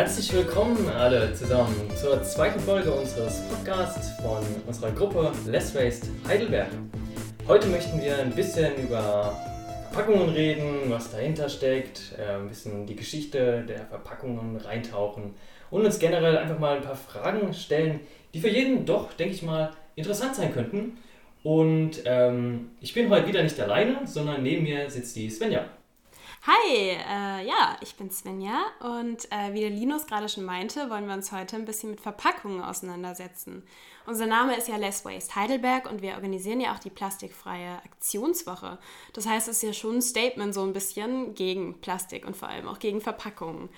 Herzlich willkommen alle zusammen zur zweiten Folge unseres Podcasts von unserer Gruppe Less Waste Heidelberg. Heute möchten wir ein bisschen über Verpackungen reden, was dahinter steckt, äh, ein bisschen die Geschichte der Verpackungen reintauchen und uns generell einfach mal ein paar Fragen stellen, die für jeden doch, denke ich mal, interessant sein könnten. Und ähm, ich bin heute wieder nicht alleine, sondern neben mir sitzt die Svenja. Hi, äh, ja, ich bin Svenja und äh, wie der Linus gerade schon meinte, wollen wir uns heute ein bisschen mit Verpackungen auseinandersetzen. Unser Name ist ja Less Waste Heidelberg und wir organisieren ja auch die plastikfreie Aktionswoche. Das heißt, es ist ja schon ein Statement so ein bisschen gegen Plastik und vor allem auch gegen Verpackungen.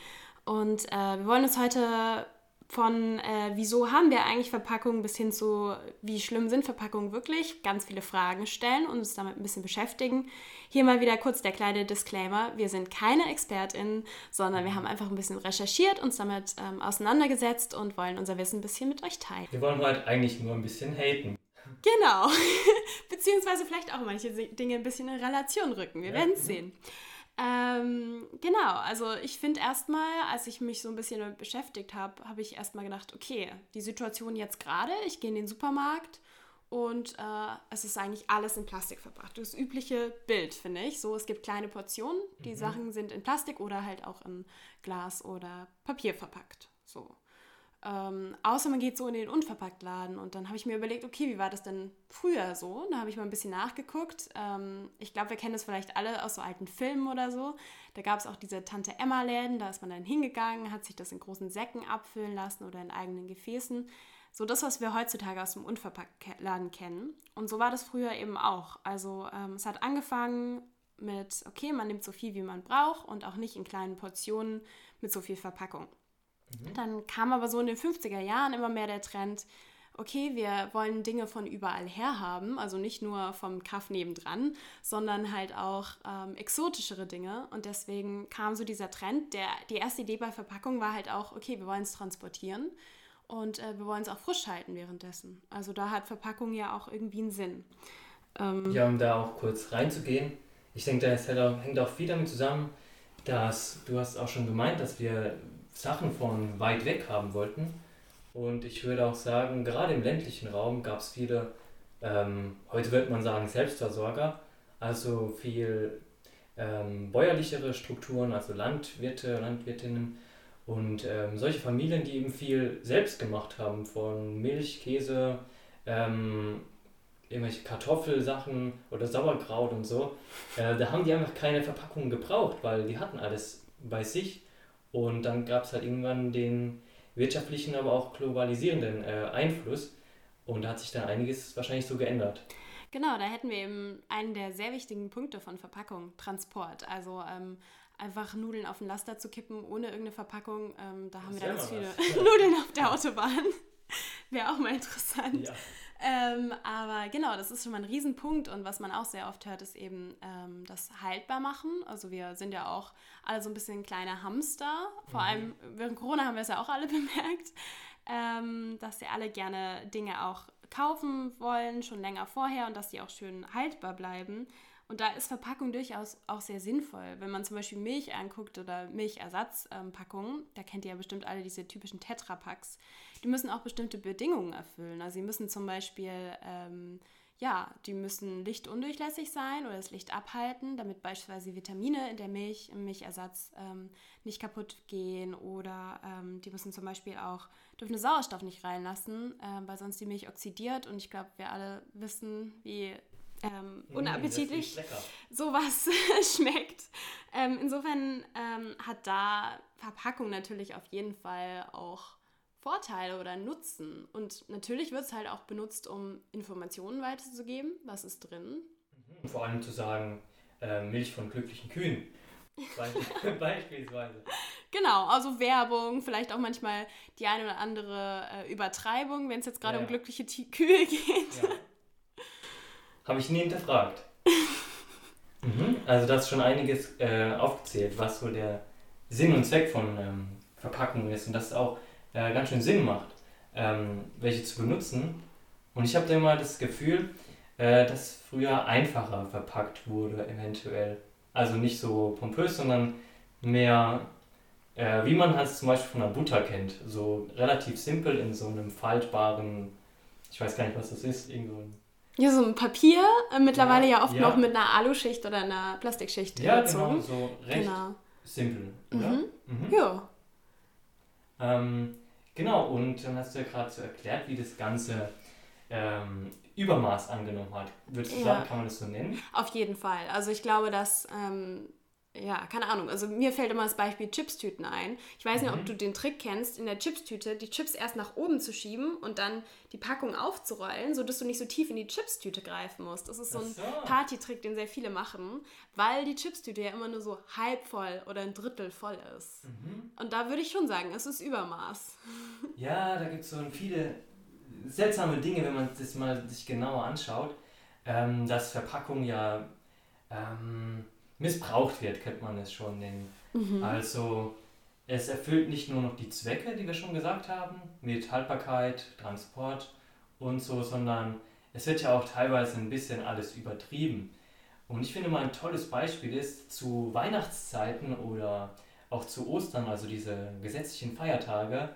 Und äh, wir wollen uns heute von äh, wieso haben wir eigentlich Verpackungen bis hin zu wie schlimm sind Verpackungen wirklich, ganz viele Fragen stellen und uns damit ein bisschen beschäftigen. Hier mal wieder kurz der kleine Disclaimer, wir sind keine ExpertInnen, sondern wir haben einfach ein bisschen recherchiert, uns damit ähm, auseinandergesetzt und wollen unser Wissen ein bisschen mit euch teilen. Wir wollen heute eigentlich nur ein bisschen haten. Genau, beziehungsweise vielleicht auch manche Dinge ein bisschen in Relation rücken, wir ja. werden es sehen. Ähm, genau, also ich finde erstmal, als ich mich so ein bisschen damit beschäftigt habe, habe ich erstmal gedacht, okay, die Situation jetzt gerade, ich gehe in den Supermarkt und äh, es ist eigentlich alles in Plastik verpackt. Das übliche Bild, finde ich. So, es gibt kleine Portionen, die mhm. Sachen sind in Plastik oder halt auch in Glas oder Papier verpackt. So. Ähm, außer man geht so in den Unverpacktladen und dann habe ich mir überlegt, okay, wie war das denn früher so? Da habe ich mal ein bisschen nachgeguckt. Ähm, ich glaube, wir kennen das vielleicht alle aus so alten Filmen oder so. Da gab es auch diese Tante Emma-Läden, da ist man dann hingegangen, hat sich das in großen Säcken abfüllen lassen oder in eigenen Gefäßen. So das, was wir heutzutage aus dem Unverpacktladen kennen. Und so war das früher eben auch. Also ähm, es hat angefangen mit, okay, man nimmt so viel, wie man braucht und auch nicht in kleinen Portionen mit so viel Verpackung. Mhm. Dann kam aber so in den 50er Jahren immer mehr der Trend, okay, wir wollen Dinge von überall her haben, also nicht nur vom Kaff nebendran, sondern halt auch ähm, exotischere Dinge. Und deswegen kam so dieser Trend. Der, die erste Idee bei Verpackung war halt auch, okay, wir wollen es transportieren und äh, wir wollen es auch frisch halten währenddessen. Also da hat Verpackung ja auch irgendwie einen Sinn. Ähm, ja, um da auch kurz reinzugehen, ich denke, das hängt auch viel damit zusammen, dass du hast auch schon gemeint, dass wir Sachen von weit weg haben wollten. Und ich würde auch sagen, gerade im ländlichen Raum gab es viele, ähm, heute würde man sagen, Selbstversorger, also viel ähm, bäuerlichere Strukturen, also Landwirte, Landwirtinnen und ähm, solche Familien, die eben viel selbst gemacht haben, von Milch, Käse, ähm, irgendwelche Kartoffelsachen oder Sauerkraut und so. Äh, da haben die einfach keine Verpackungen gebraucht, weil die hatten alles bei sich und dann gab es halt irgendwann den wirtschaftlichen, aber auch globalisierenden äh, Einfluss. Und da hat sich dann einiges wahrscheinlich so geändert. Genau, da hätten wir eben einen der sehr wichtigen Punkte von Verpackung, Transport. Also ähm, einfach Nudeln auf den Laster zu kippen ohne irgendeine Verpackung. Ähm, da haben das wir ganz viele Nudeln auf der Autobahn. Wäre auch mal interessant. Ja. Ähm, aber genau, das ist schon mal ein Riesenpunkt und was man auch sehr oft hört, ist eben ähm, das haltbar machen. Also wir sind ja auch alle so ein bisschen kleine Hamster. Vor mhm. allem während Corona haben wir es ja auch alle bemerkt, ähm, dass sie alle gerne Dinge auch kaufen wollen, schon länger vorher und dass die auch schön haltbar bleiben. Und da ist Verpackung durchaus auch sehr sinnvoll. Wenn man zum Beispiel Milch anguckt oder Milchersatzpackungen, da kennt ihr ja bestimmt alle diese typischen Tetrapacks, die müssen auch bestimmte Bedingungen erfüllen. Also sie müssen zum Beispiel, ähm, ja, die müssen lichtundurchlässig sein oder das Licht abhalten, damit beispielsweise Vitamine in der Milch, im Milchersatz ähm, nicht kaputt gehen oder ähm, die müssen zum Beispiel auch, dürfen Sauerstoff nicht reinlassen, äh, weil sonst die Milch oxidiert und ich glaube, wir alle wissen, wie ähm, mm, unappetitlich sowas schmeckt. Ähm, insofern ähm, hat da Verpackung natürlich auf jeden Fall auch Vorteile oder Nutzen. Und natürlich wird es halt auch benutzt, um Informationen weiterzugeben. Was ist drin? Mhm. Vor allem zu sagen, äh, Milch von glücklichen Kühen. Beispielsweise. Genau, also Werbung, vielleicht auch manchmal die eine oder andere äh, Übertreibung, wenn es jetzt gerade ja, um glückliche T Kühe geht. Ja. Habe ich nie hinterfragt. mhm. Also das ist schon einiges äh, aufgezählt, was so der Sinn und Zweck von ähm, Verpackungen ist. Und das ist auch äh, ganz schön Sinn macht, ähm, welche zu benutzen. Und ich habe da immer das Gefühl, äh, dass früher einfacher verpackt wurde, eventuell. Also nicht so pompös, sondern mehr Äh, wie man es zum Beispiel von der Butter kennt. So relativ simpel in so einem faltbaren, ich weiß gar nicht, was das ist, irgendwo ein ja, so ein Papier, äh, mittlerweile ja, ja oft ja. noch mit einer Aluschicht oder einer Plastikschicht ja, überzogen. Genau, so recht genau. simpel, oder? Mhm. Mhm. Ja. Ähm, genau, und dann hast du ja gerade so erklärt, wie das Ganze ähm, Übermaß angenommen hat. Würdest du ja. sagen, kann man das so nennen? Auf jeden Fall. Also ich glaube, dass ähm, ja, keine Ahnung. Also mir fällt immer das Beispiel Chipstüten ein. Ich weiß mhm. nicht, ob mhm. du den Trick kennst, in der Chipstüte die Chips erst nach oben zu schieben und dann die Packung aufzurollen, sodass du nicht so tief in die Chipstüte greifen musst. Das ist so ein so. Partytrick, den sehr viele machen, weil die Chipstüte ja immer nur so halb voll oder ein Drittel voll ist. Mhm. Und da würde ich schon sagen, es ist Übermaß. Ja, da gibt es so viele seltsame Dinge, wenn man das mal sich genauer anschaut, ähm, dass Verpackung ja ähm, missbraucht wird, könnte man es schon nennen. Mhm. Also es erfüllt nicht nur noch die Zwecke, die wir schon gesagt haben, mit Haltbarkeit, Transport und so, sondern es wird ja auch teilweise ein bisschen alles übertrieben. Und ich finde mal ein tolles Beispiel ist, zu Weihnachtszeiten oder auch zu Ostern, also diese gesetzlichen Feiertage,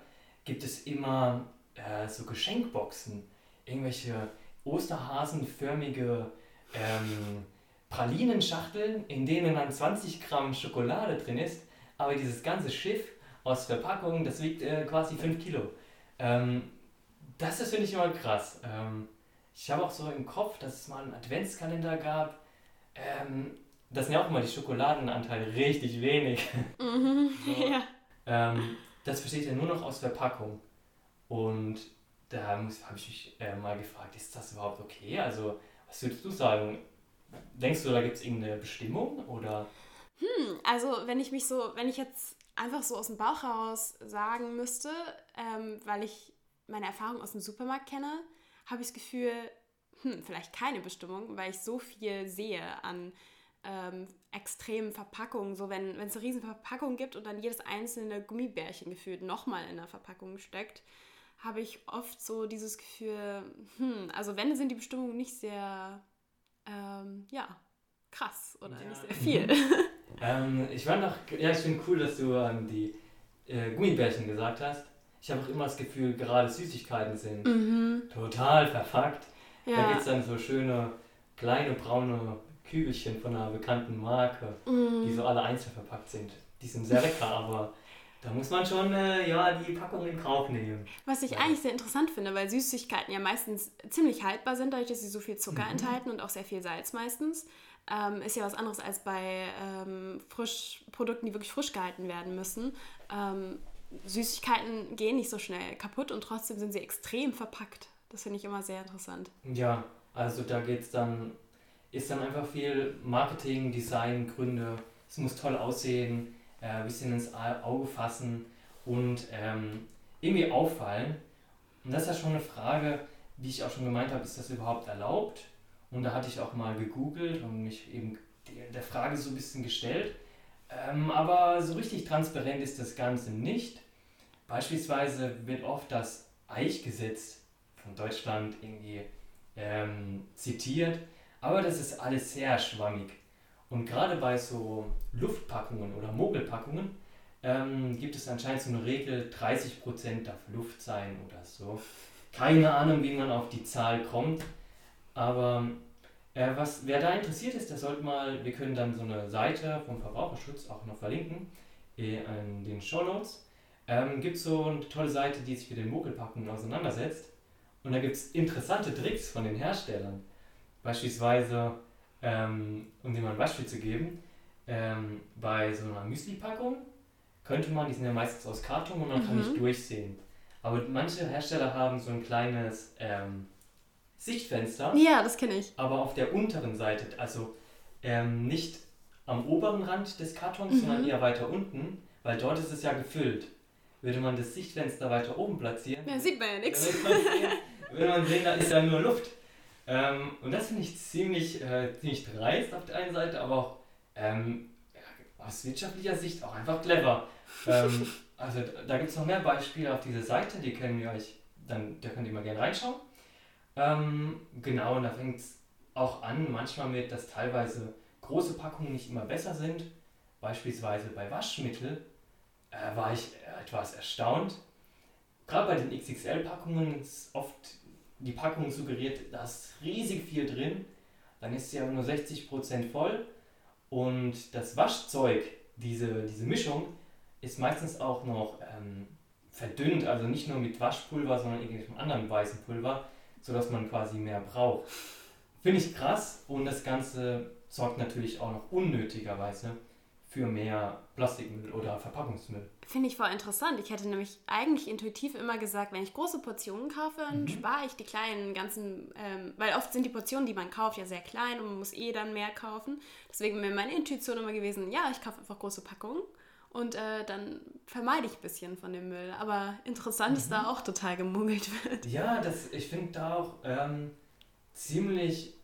gibt es immer äh, so Geschenkboxen, irgendwelche osterhasenförmige ähm, Pralinenschachteln, in denen dann 20 Gramm Schokolade drin ist, aber dieses ganze Schiff aus Verpackung, das wiegt äh, quasi 5 Kilo. Ähm, das ist, finde ich, immer krass. Ähm, ich habe auch so im Kopf, dass es mal einen Adventskalender gab. Ähm, das sind ja auch immer die Schokoladenanteile richtig wenig. Mhm, so. ja. Ähm, das besteht ja nur noch aus Verpackung. Und da habe ich mich äh, mal gefragt, ist das überhaupt okay? Also, was würdest du sagen? Denkst du, da gibt es irgendeine Bestimmung oder? Hm, also wenn ich mich so, wenn ich jetzt einfach so aus dem Bauch heraus sagen müsste, ähm, weil ich meine Erfahrung aus dem Supermarkt kenne, habe ich das Gefühl, hm, vielleicht keine Bestimmung, weil ich so viel sehe an ähm, extremen Verpackungen. So wenn, es eine riesen Verpackung gibt und dann jedes einzelne Gummibärchen gefühlt nochmal in der Verpackung steckt, habe ich oft so dieses Gefühl, hm, also wenn sind die Bestimmungen nicht sehr ähm, ja, krass oder ja. nicht sehr viel. ähm, ich war noch, ja, ich finde cool, dass du ähm, die äh, Gummibärchen gesagt hast. Ich habe auch immer das Gefühl, gerade Süßigkeiten sind mhm. total verpackt. Ja. Da gibt es dann so schöne kleine braune Kügelchen von einer bekannten Marke, mhm. die so alle einzeln verpackt sind. Die sind sehr lecker, aber da muss man schon äh, ja, die Packung in Kauf nehmen. Was ich ja. eigentlich sehr interessant finde, weil Süßigkeiten ja meistens ziemlich haltbar sind, dadurch, dass sie so viel Zucker mhm. enthalten und auch sehr viel Salz meistens. Ähm, ist ja was anderes als bei ähm, frisch, Produkten, die wirklich frisch gehalten werden müssen. Ähm, Süßigkeiten gehen nicht so schnell kaputt und trotzdem sind sie extrem verpackt. Das finde ich immer sehr interessant. Ja, also da geht's dann, ist dann einfach viel Marketing, Design, Gründe. Es muss toll aussehen ein bisschen ins Auge fassen und ähm, irgendwie auffallen. Und das ist ja schon eine Frage, wie ich auch schon gemeint habe, ist das überhaupt erlaubt? Und da hatte ich auch mal gegoogelt und mich eben der Frage so ein bisschen gestellt. Ähm, aber so richtig transparent ist das Ganze nicht. Beispielsweise wird oft das Eichgesetz von Deutschland irgendwie ähm, zitiert, aber das ist alles sehr schwammig. Und gerade bei so Luftpackungen oder Mogelpackungen ähm, gibt es anscheinend so eine Regel, 30% darf Luft sein oder so. Keine Ahnung, wie man auf die Zahl kommt, aber äh, was, wer da interessiert ist, der sollte mal, wir können dann so eine Seite vom Verbraucherschutz auch noch verlinken äh, in den Show Notes. Ähm, gibt so eine tolle Seite, die sich mit den Mogelpackungen auseinandersetzt. Und da gibt es interessante Tricks von den Herstellern. Beispielsweise ähm, um dir mal ein Beispiel zu geben, ähm, bei so einer Müsli-Packung könnte man, die sind ja meistens aus Karton und man mhm. kann nicht durchsehen. Aber manche Hersteller haben so ein kleines ähm, Sichtfenster. Ja, das kenne ich. Aber auf der unteren Seite, also ähm, nicht am oberen Rand des Kartons, mhm. sondern eher weiter unten, weil dort ist es ja gefüllt. Würde man das Sichtfenster weiter oben platzieren, ja, sieht man ja nichts. Würde man sehen, da ist ja nur Luft. Ähm, und das finde ich ziemlich, äh, ziemlich dreist auf der einen Seite, aber auch ähm, aus wirtschaftlicher Sicht auch einfach clever. ähm, also da gibt es noch mehr Beispiele auf dieser Seite, die können wir euch dann, da könnt ihr mal gerne reinschauen. Ähm, genau, und da fängt es auch an, manchmal mit, dass teilweise große Packungen nicht immer besser sind. Beispielsweise bei Waschmittel. äh, war ich etwas erstaunt. Gerade bei den XXL-Packungen ist oft die Packung suggeriert, da ist riesig viel drin. Dann ist sie aber nur 60% voll. Und das Waschzeug, diese, diese Mischung, ist meistens auch noch ähm, verdünnt, also nicht nur mit Waschpulver, sondern irgendeinem anderen weißen Pulver, sodass man quasi mehr braucht. Finde ich krass und das Ganze sorgt natürlich auch noch unnötigerweise für mehr Plastikmüll oder Verpackungsmüll. Finde ich voll interessant. Ich hätte nämlich eigentlich intuitiv immer gesagt, wenn ich große Portionen kaufe, dann mhm. spare ich die kleinen ganzen, ähm, weil oft sind die Portionen, die man kauft, ja sehr klein und man muss eh dann mehr kaufen. Deswegen wäre meine Intuition immer gewesen, ja, ich kaufe einfach große Packungen und äh, dann vermeide ich ein bisschen von dem Müll. Aber interessant mhm. ist da auch total gemungelt wird. Ja, das, ich finde da auch ähm, ziemlich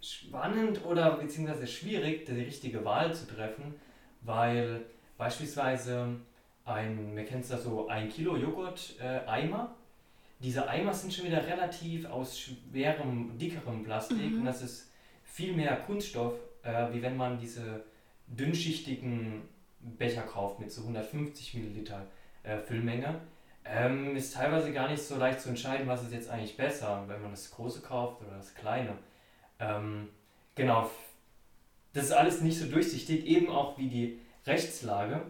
spannend oder beziehungsweise schwierig, die richtige Wahl zu treffen, weil beispielsweise ein, wir kennen es da so, ein Kilo Joghurt-Eimer. Äh, diese Eimer sind schon wieder relativ aus schwerem, dickerem Plastik mhm. und das ist viel mehr Kunststoff, äh, wie wenn man diese dünnschichtigen Becher kauft mit so 150 Milliliter äh, Füllmenge, ähm, ist teilweise gar nicht so leicht zu entscheiden, was ist jetzt eigentlich besser, wenn man das große kauft oder das kleine. Ähm, genau, das ist alles nicht so durchsichtig, eben auch wie die Rechtslage.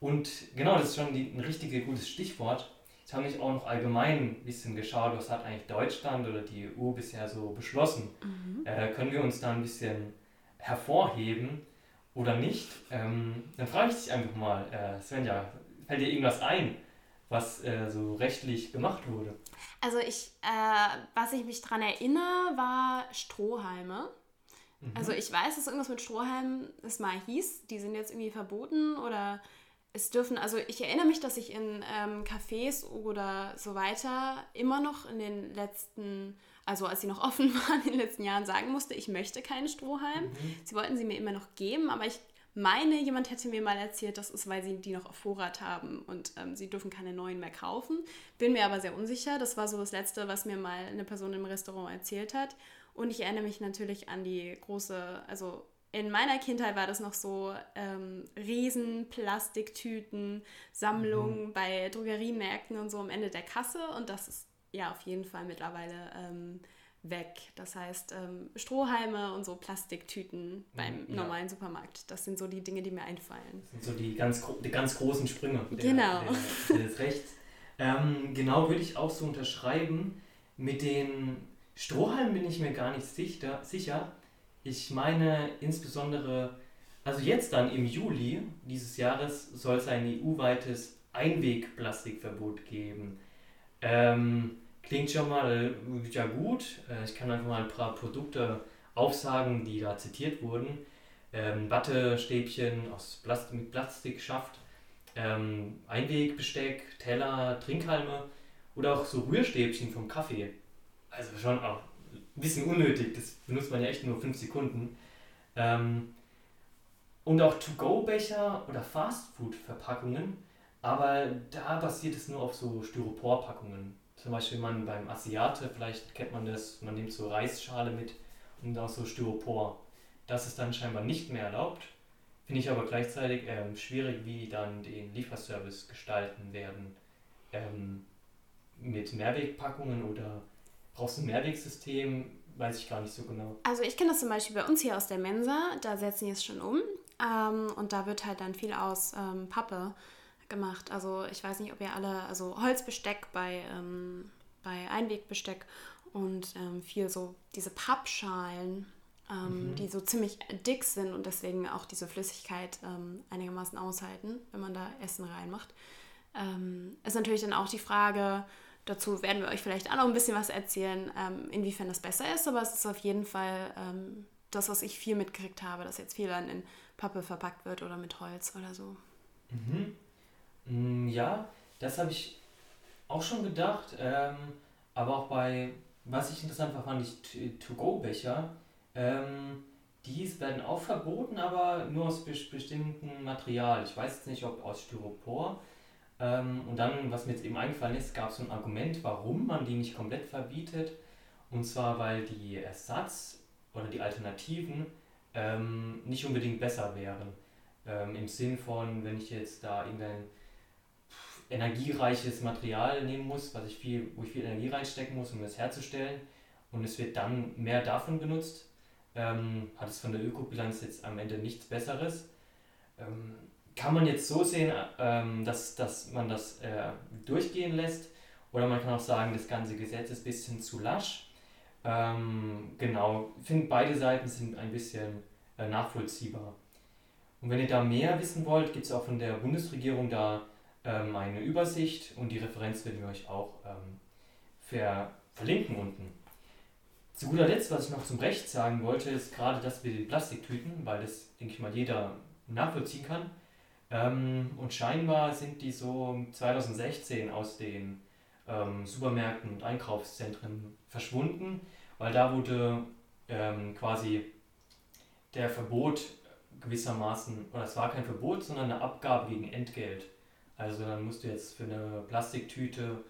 Und genau, das ist schon die, ein richtig gutes Stichwort. Jetzt habe ich auch noch allgemein ein bisschen geschaut, was hat eigentlich Deutschland oder die EU bisher so beschlossen. Mhm. Äh, können wir uns da ein bisschen hervorheben? oder nicht, ähm, dann frage ich dich einfach mal, äh, Svenja, fällt dir irgendwas ein, was äh, so rechtlich gemacht wurde? Also ich, äh, was ich mich daran erinnere, war Strohhalme. Mhm. Also ich weiß, dass irgendwas mit Strohhalmen es mal hieß, die sind jetzt irgendwie verboten oder es dürfen, also ich erinnere mich, dass ich in ähm, Cafés oder so weiter immer noch in den letzten also als sie noch offen waren in den letzten Jahren, sagen musste, ich möchte keinen Strohhalm. Mhm. Sie wollten sie mir immer noch geben, aber ich meine, jemand hätte mir mal erzählt, das ist, weil sie die noch auf Vorrat haben und ähm, sie dürfen keine neuen mehr kaufen. Bin mir aber sehr unsicher. Das war so das Letzte, was mir mal eine Person im Restaurant erzählt hat. Und ich erinnere mich natürlich an die große, also in meiner Kindheit war das noch so ähm, riesen Plastiktüten, Sammlungen mhm. bei Drogeriemärkten und so am Ende der Kasse. Und das ist ja auf jeden Fall mittlerweile ähm, weg. Das heißt, ähm, Strohhalme und so Plastiktüten beim ja. normalen Supermarkt. Das sind so die Dinge, die mir einfallen. Das sind so die ganz, die ganz großen Sprünge. Genau. Der, der, des Rechts. Ähm, genau würde ich auch so unterschreiben. Mit den Strohhalmen bin ich mir gar nicht sicher. sicher. Ich meine insbesondere, also jetzt dann im Juli dieses Jahres soll es ein EU-weites Einwegplastikverbot geben. Ähm, Klingt schon mal äh, ja gut. Äh, ich kann einfach mal ein paar Produkte aufsagen, die da zitiert wurden. Ähm, Wattestäbchen aus Plastik, schafft, ähm, Einwegbesteck, Teller, Trinkhalme oder auch so Rührstäbchen vom Kaffee. Also schon auch ein bisschen unnötig, das benutzt man ja echt nur 5 Sekunden. Ähm, und auch To-Go-Becher oder Fastfood-Verpackungen, aber da basiert es nur auf so Styroporpackungen zum Beispiel man beim Asiate, vielleicht kennt man das, man nimmt so Reisschale mit und auch so Styropor. Das ist dann scheinbar nicht mehr erlaubt. Finde ich aber gleichzeitig ähm, schwierig, wie dann den Lieferservice gestalten werden. Ähm, mit Mehrwegpackungen oder brauchst du ein Mehrwegsystem? Weiß ich gar nicht so genau. Also ich kenne das zum Beispiel bei uns hier aus der Mensa, da setzen die es schon um. Ähm, und da wird halt dann viel aus ähm, Pappe gemacht. Also ich weiß nicht, ob ihr alle, also Holzbesteck bei, ähm, bei Einwegbesteck und ähm, viel so diese Pappschalen, ähm, mhm. die so ziemlich dick sind und deswegen auch diese Flüssigkeit ähm, einigermaßen aushalten, wenn man da Essen reinmacht. Ähm, ist natürlich dann auch die Frage, dazu werden wir euch vielleicht auch noch ein bisschen was erzählen, ähm, inwiefern das besser ist, aber es ist auf jeden Fall das, was ich viel mitgekriegt habe, dass jetzt viel dann in Pappe verpackt wird oder mit Holz oder so. Mhm. Mm, ja, das habe ich auch schon gedacht. Ähm, aber auch bei, was ich interessant fand, ich To-Go-Becher. Ähm, die werden auch verboten, aber nur aus be bestimmten Material. Ich weiß jetzt nicht, ob aus Styropor. Ähm, und dann, was mir jetzt eben eingefallen ist, gab es so ein Argument, warum man die nicht komplett verbietet. Und zwar, weil die Ersatz- oder die Alternativen ähm, nicht unbedingt besser wären. Ähm, Im Sinn von, wenn ich jetzt da irgendein energiereiches Material nehmen muss, was ich viel, wo ich viel Energie reinstecken muss, um das herzustellen, und es wird dann mehr davon benutzt, ähm, hat es von der Ökobilanz jetzt am Ende nichts Besseres. Ähm, kann man jetzt so sehen, ähm, dass, dass man das äh, durchgehen lässt, oder man kann auch sagen, das ganze Gesetz ist ein bisschen zu lasch. Ähm, genau, ich finde, beide Seiten sind ein bisschen äh, nachvollziehbar. Und wenn ihr da mehr wissen wollt, gibt es auch von der Bundesregierung da ähm, eine Übersicht und die Referenz werden wir euch auch ähm, ver verlinken unten. Zu guter Letzt, was ich noch zum Recht sagen wollte, ist gerade das mit den Plastiktüten, weil das, denke ich mal, jeder nachvollziehen kann. Ähm, und scheinbar sind die so 2016 aus den ähm, Supermärkten und Einkaufszentren verschwunden, weil da wurde ähm, quasi der Verbot gewissermaßen, oder es war kein Verbot, sondern eine Abgabe gegen Entgelt. Also dann musst du jetzt für eine Plastiktüte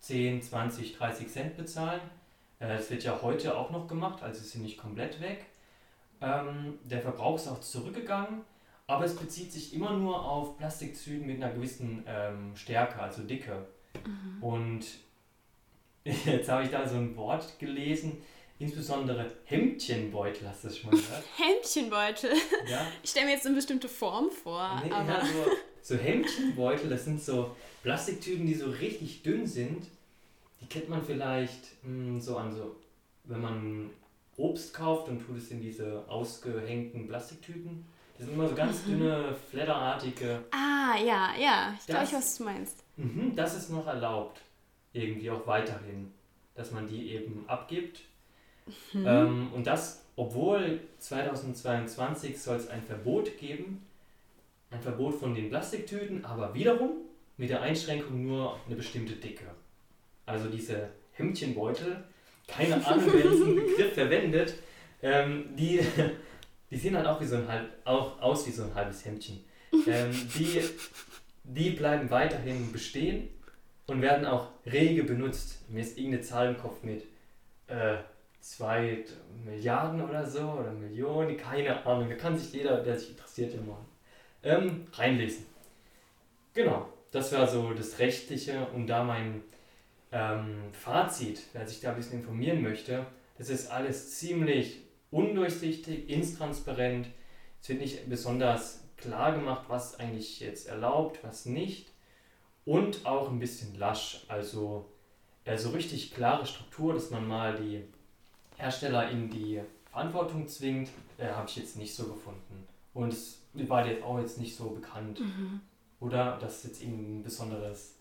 10, 20, 30 Cent bezahlen es wird ja heute auch noch gemacht, also ist sie nicht komplett weg. Ähm, der Verbrauch ist auch zurückgegangen, aber es bezieht sich immer nur auf Plastikzügen mit einer gewissen ähm, Stärke, also Dicke. Mhm. Und jetzt habe ich da so ein Wort gelesen, insbesondere Hemdchenbeutel, hast du das schon mal gehört? Hemdchenbeutel? Ja. Ich stelle mir jetzt eine bestimmte Form vor. Nee, aber... Ja, so, so Hemdchenbeutel, das sind so Plastiktüten, die so richtig dünn sind die kennt man vielleicht mh, hm, so an so, wenn man Obst kauft und tut es in diese ausgehängten Plastiktüten. Das sind immer so ganz mhm. dünne, fledderartige. Ah, ja, ja. Ich glaube, was du meinst. Mh, das ist noch erlaubt. Irgendwie auch weiterhin. Dass man die eben abgibt. Mhm. Ähm, und das, obwohl 2022 soll es ein Verbot geben. Ein Verbot von den Plastiktüten, aber wiederum mit der Einschränkung nur eine bestimmte Dicke also diese Hemdchenbeutel, keine Ahnung, wer diesen Begriff verwendet, ähm, die, die sehen halt auch, wie so ein halb, auch aus wie so ein halbes Hemdchen. Ähm, die, die bleiben weiterhin bestehen und werden auch rege benutzt. Mir ist irgendeine Zahl im Kopf mit äh, zwei Milliarden oder so oder Millionen, keine Ahnung. Da kann sich jeder, der sich interessiert, immer ähm, reinlesen. Genau, das war so das Rechtliche und da mein ähm, Fazit, wer sich da ein bisschen informieren möchte, das ist alles ziemlich undurchsichtig, intransparent. Es wird nicht besonders klar gemacht, was eigentlich jetzt erlaubt, was nicht. Und auch ein bisschen lasch. Also so richtig klare Struktur, dass man mal die Hersteller in die Verantwortung zwingt, äh, habe ich jetzt nicht so gefunden. Und es war jetzt auch jetzt nicht so bekannt. Mhm. Oder dass es jetzt ein besonderes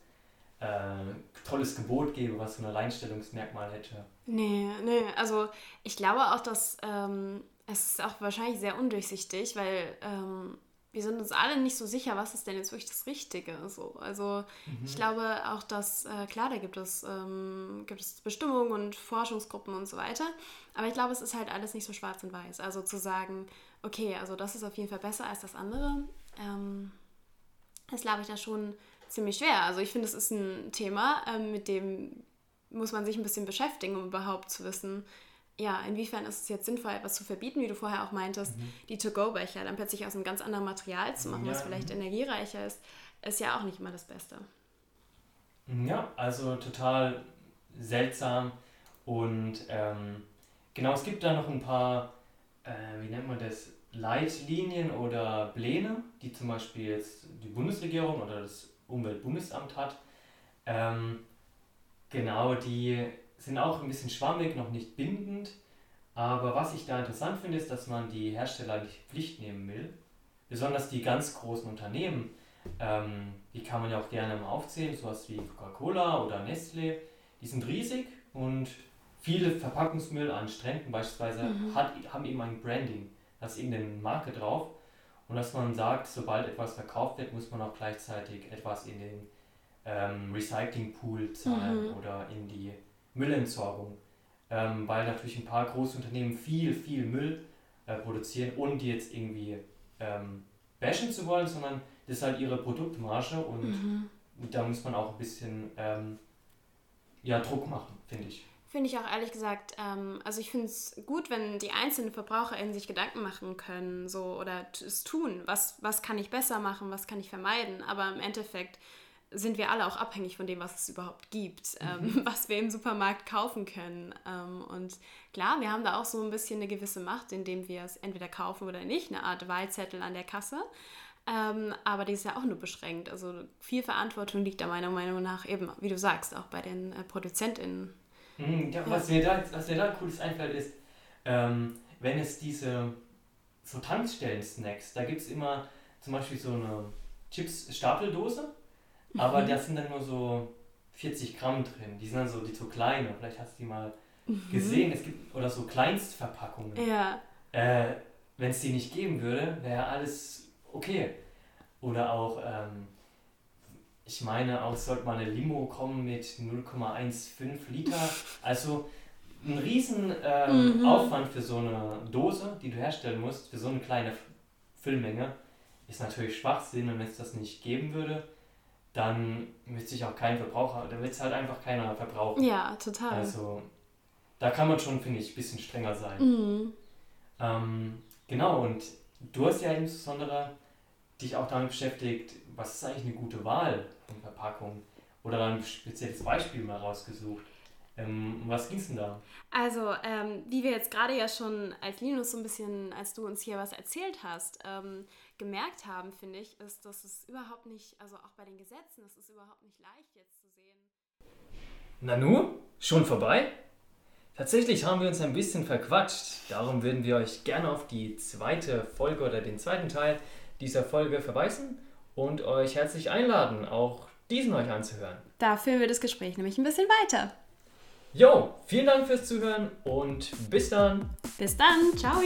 äh, tolles Gebot gäbe, was so ein Alleinstellungsmerkmal hätte. Nee, nee, also ich glaube auch, dass ähm, es ist auch wahrscheinlich sehr undurchsichtig, weil ähm, wir sind uns alle nicht so sicher, was ist denn jetzt wirklich das Richtige. So. Also mhm. ich glaube auch, dass, äh, klar, da gibt es, ähm, gibt es Bestimmungen und Forschungsgruppen und so weiter, aber ich glaube, es ist halt alles nicht so schwarz und weiß. Also zu sagen, okay, also das ist auf jeden Fall besser als das andere, ähm, das glaube ich da schon ziemlich schwer. Also ich finde, es ist ein Thema, ähm, mit dem muss man sich ein bisschen beschäftigen, um überhaupt zu wissen, ja, inwiefern ist es jetzt sinnvoll, etwas zu verbieten, wie du vorher auch meintest, mhm. die To-Go-Becher dann plötzlich aus einem ganz anderen Material zu machen, ja. was vielleicht energiereicher ist, ist ja auch nicht immer das Beste. Ja, also total seltsam und ähm, genau, es gibt da noch ein paar, äh, wie nennt man das, Leitlinien oder Pläne, die zum Beispiel jetzt die Bundesregierung oder das Umweltbundesamt hat. Ähm, genau, die sind auch ein bisschen schwammig, noch nicht bindend. Aber was ich da interessant finde, ist, dass man die Hersteller nicht Pflicht nehmen will. Besonders die ganz großen Unternehmen, ähm, die kann man ja auch gerne mal aufzählen, sowas wie Coca-Cola oder Nestle. Die sind riesig und viele Verpackungsmüll an Stränden beispielsweise mhm. hat, haben eben ein Branding. Da ist irgendeine Marke drauf und dass man sagt, sobald etwas verkauft wird, muss man auch gleichzeitig etwas in den ähm, Recyclingpool zahlen mhm. oder in die Müllentsorgung, ähm, weil natürlich ein paar große Unternehmen viel, viel Müll äh, produzieren, ohne die jetzt irgendwie ähm, bashen zu wollen, sondern das ist halt ihre Produktmarge und mhm. da muss man auch ein bisschen ähm, ja, Druck machen, finde ich. Finde ich auch ehrlich gesagt, ähm, also ich finde es gut, wenn die einzelnen VerbraucherInnen sich Gedanken machen können so oder es tun. Was, was kann ich besser machen, was kann ich vermeiden? Aber im Endeffekt sind wir alle auch abhängig von dem, was es überhaupt gibt, ähm, mhm. was wir im Supermarkt kaufen können. Ähm, und klar, wir haben da auch so ein bisschen eine gewisse Macht, indem wir es entweder kaufen oder nicht, eine Art Wahlzettel an der Kasse. Ähm, aber die ist ja auch nur beschränkt. Also viel Verantwortung liegt da meiner Meinung nach eben, wie du sagst, auch bei den äh, ProduzentInnen. Mhm, ja, was, mir da, was mir da cooles einfällt, ist, ähm, wenn es diese so Tankstellen-Snacks, da gibt es immer zum Beispiel so eine Chips-Stapeldose, mhm. aber da sind dann nur so 40 Gramm drin. Die sind dann so, die so kleine. Vielleicht hast du die mal mhm. gesehen. Es gibt, oder so Kleinstverpackungen. Ja. Äh, wenn es die nicht geben würde, wäre alles okay. Oder auch, ähm, ich meine, auch sollte mal eine Limo kommen mit 0,15 Liter. Also ein riesen ähm, mhm. Aufwand für so eine Dose, die du herstellen musst, für so eine kleine Füllmenge, ist natürlich Schwachsinn. Und wenn es das nicht geben würde, dann wird sich auch kein Verbraucher, dann wird es halt einfach keiner verbrauchen. Ja, total. Also da kann man schon, finde ich, ein bisschen strenger sein. Mhm. Ähm, genau, und du hast ja insbesondere dich auch damit beschäftigt, was ist eigentlich eine gute Wahl von Verpackung? Oder ein spezielles Beispiel mal rausgesucht. Ähm, was ging es denn da? Also, ähm, wie wir jetzt gerade ja schon als Linus so ein bisschen, als du uns hier was erzählt hast, ähm, gemerkt haben, finde ich, ist, dass es überhaupt nicht, also auch bei den Gesetzen, es ist überhaupt nicht leicht jetzt zu sehen. Nanu, schon vorbei? Tatsächlich haben wir uns ein bisschen verquatscht. Darum würden wir euch gerne auf die zweite Folge oder den zweiten Teil dieser Folge verweisen und euch herzlich einladen, auch diesen euch anzuhören. Da führen wir das Gespräch nämlich ein bisschen weiter. Jo, vielen Dank fürs Zuhören und bis dann. Bis dann. Ciao.